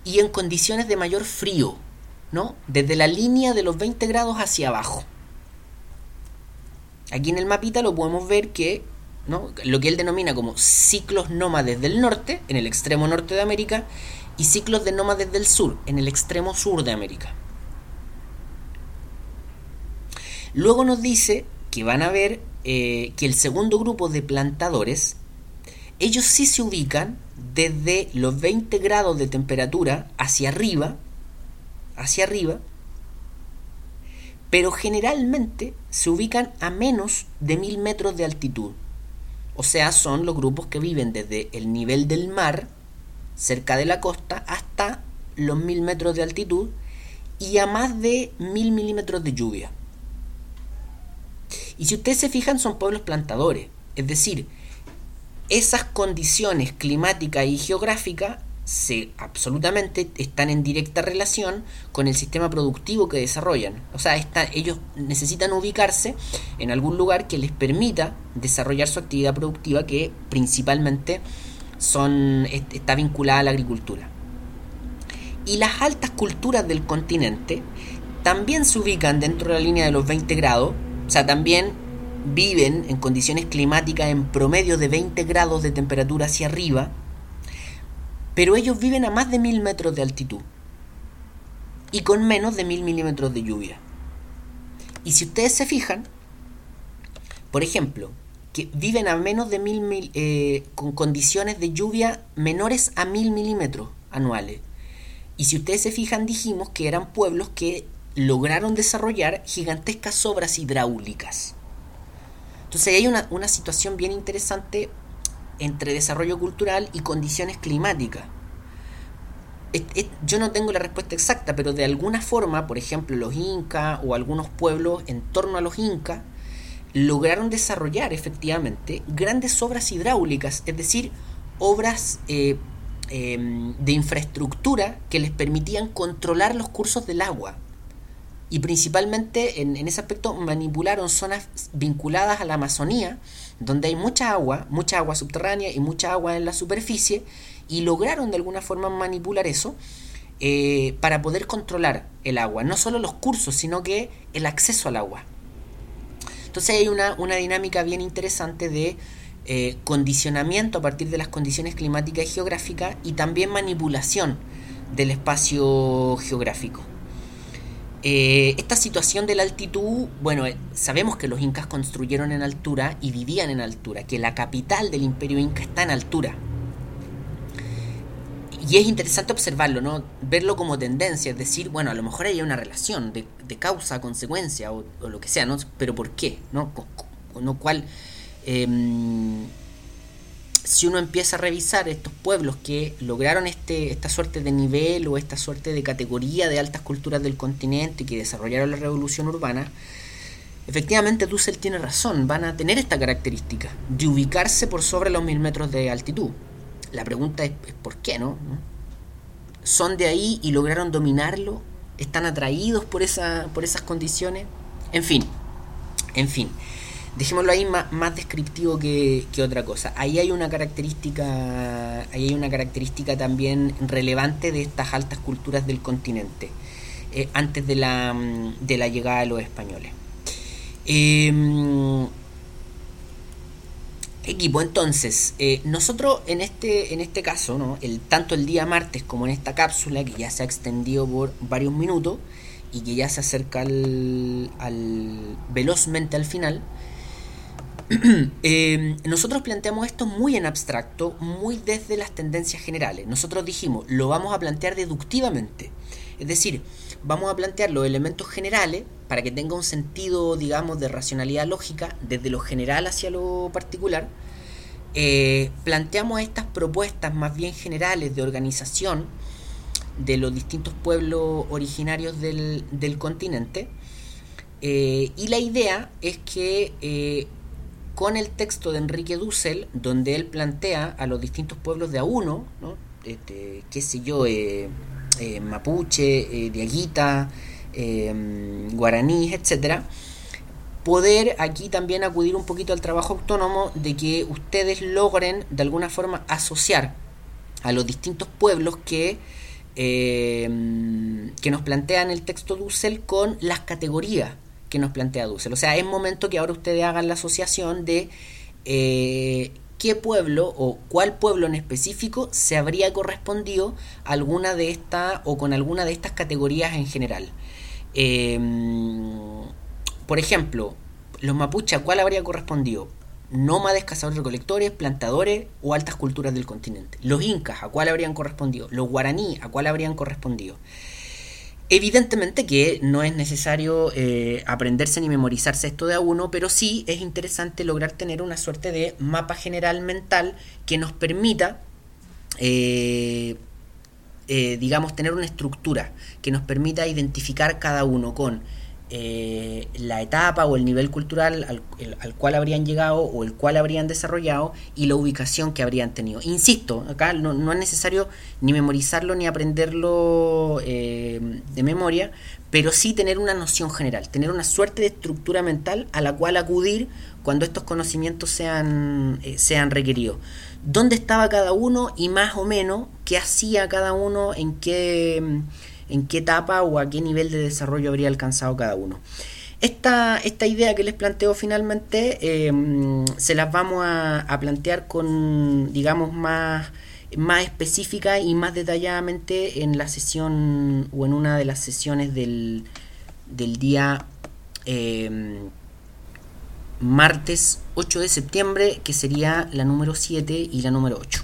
y en condiciones de mayor frío, ¿no? desde la línea de los 20 grados hacia abajo. Aquí en el mapita lo podemos ver que ¿no? lo que él denomina como ciclos nómades del norte, en el extremo norte de América, y ciclos de nómades del sur, en el extremo sur de América. Luego nos dice que van a ver eh, que el segundo grupo de plantadores, ellos sí se ubican desde los 20 grados de temperatura hacia arriba, hacia arriba, pero generalmente se ubican a menos de 1000 metros de altitud. O sea, son los grupos que viven desde el nivel del mar, cerca de la costa, hasta los 1000 metros de altitud y a más de 1000 milímetros de lluvia. Y si ustedes se fijan, son pueblos plantadores. Es decir, esas condiciones climáticas y geográficas se absolutamente están en directa relación con el sistema productivo que desarrollan. O sea, ellos necesitan ubicarse en algún lugar que les permita desarrollar su actividad productiva que principalmente está vinculada a la agricultura. Y las altas culturas del continente también se ubican dentro de la línea de los 20 grados, o sea, también viven en condiciones climáticas en promedio de 20 grados de temperatura hacia arriba, pero ellos viven a más de 1000 metros de altitud y con menos de 1000 milímetros de lluvia. Y si ustedes se fijan, por ejemplo, que viven a menos de 1000 eh, con condiciones de lluvia menores a 1000 milímetros anuales. Y si ustedes se fijan, dijimos que eran pueblos que lograron desarrollar gigantescas obras hidráulicas. Entonces hay una, una situación bien interesante entre desarrollo cultural y condiciones climáticas. yo no tengo la respuesta exacta, pero de alguna forma, por ejemplo, los incas o algunos pueblos en torno a los incas lograron desarrollar efectivamente grandes obras hidráulicas, es decir, obras eh, em, de infraestructura que les permitían controlar los cursos del agua y principalmente en, ese aspecto manipularon zonas vinculadas a la Amazonía, donde hay mucha agua, mucha agua subterránea y mucha agua en la superficie, y lograron de alguna forma manipular eso eh, para poder controlar el agua, no solo los cursos, sino que el acceso al agua. Entonces hay una, dinámica bien interesante de eh, condicionamiento a partir de las condiciones climáticas y geográficas y también manipulación del espacio geográfico. Eh, esta situación de la altitud, bueno, eh, sabemos que los incas construyeron en altura y vivían en altura, que la capital del imperio inca está en altura. Y es interesante observarlo, ¿no? Verlo como tendencia, es decir, bueno, a lo mejor hay una relación de, causa, consecuencia o, lo que sea, ¿no? Pero ¿por qué? ¿No? Con, lo cual... Em, si uno empieza a revisar estos pueblos que lograron este, esta suerte de nivel o esta suerte de categoría de altas culturas del continente y que desarrollaron la revolución urbana, efectivamente Dussel tiene razón, van a tener esta característica de ubicarse por sobre los mil metros de altitud. La pregunta es, ¿por qué no? ¿Son de ahí y lograron dominarlo? ¿Están atraídos por, esa, por esas condiciones? En fin, en fin dejémoslo ahí más, más descriptivo que, otra cosa. Ahí hay una característica, ahí hay una característica también relevante de estas altas culturas del continente, eh, antes de la, mm, de la llegada de los españoles. Em, equipo, entonces, eh, nosotros en este, en este caso, ¿no? el, tanto el día martes como en esta cápsula, que ya se ha extendido por varios minutos y que ya se acerca al, al velozmente al final, *clears throat* Em, nosotros planteamos esto muy en abstracto, muy desde las tendencias generales. Nosotros dijimos, lo vamos a plantear deductivamente. Es decir, vamos a plantear los elementos generales para que tenga un sentido, digamos, de racionalidad lógica, desde lo general hacia lo particular. Eh, planteamos estas propuestas más bien generales de organización de los distintos pueblos originarios del, continente. Eh, y la idea es que eh, con el texto de Enrique Dussel, donde él plantea a los distintos pueblos de a uno, ¿no? este, qué sé yo, eh, mapuche, diaguita, guaraní, etcétera, poder aquí también acudir un poquito al trabajo autónomo de que ustedes logren de alguna forma asociar a los distintos pueblos que eh, que nos plantean el texto Dussel con las categorías que nos plantea Dussel. O sea, es momento que ahora ustedes hagan la asociación de eh, qué pueblo o cuál pueblo en específico se habría correspondido a alguna de estas o con alguna de estas categorías en general. Eh, por ejemplo, los mapuches, ¿cuál habría correspondido? nómades, cazadores recolectores, plantadores o altas culturas del continente. Los incas, ¿a cuál habrían correspondido? Los guaraní, ¿a cuál habrían correspondido? Evidentemente que no es necesario eh, aprenderse ni memorizarse esto de a uno, pero sí es interesante lograr tener una suerte de mapa general mental que nos permita, eh, eh, digamos, tener una estructura que nos permita identificar cada uno con eh, la etapa o el nivel cultural al, cual habrían llegado o el cual habrían desarrollado y la ubicación que habrían tenido. Insisto, acá no, es necesario ni memorizarlo ni aprenderlo eh, de memoria, pero sí tener una noción general, tener una suerte de estructura mental a la cual acudir cuando estos conocimientos sean, eh, sean requeridos. ¿Dónde estaba cada uno y más o menos qué hacía cada uno, en qué en qué etapa o a qué nivel de desarrollo habría alcanzado cada uno. Esta, esta idea que les planteo finalmente em, se las vamos a, plantear con, digamos, más, más específica y más detalladamente en la sesión o en una de las sesiones del, del día em, martes 8 de septiembre, que sería la número 7 y la número 8.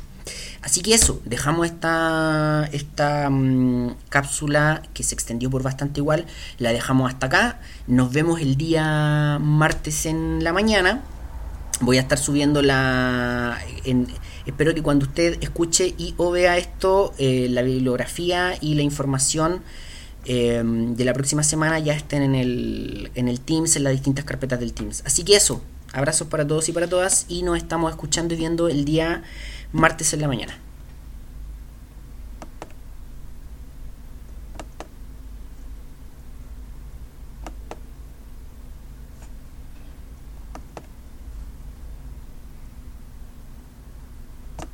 Así que eso, dejamos esta, esta mm, cápsula que se extendió por bastante igual, la dejamos hasta acá. Nos vemos el día martes en la mañana. Voy a estar subiendo la... espero que cuando usted escuche y o vea esto, eh, la bibliografía y la información eh, de la próxima semana ya estén en el, en el Teams, en las distintas carpetas del Teams. Así que eso, abrazos para todos y para todas y nos estamos escuchando y viendo el día martes en la mañana.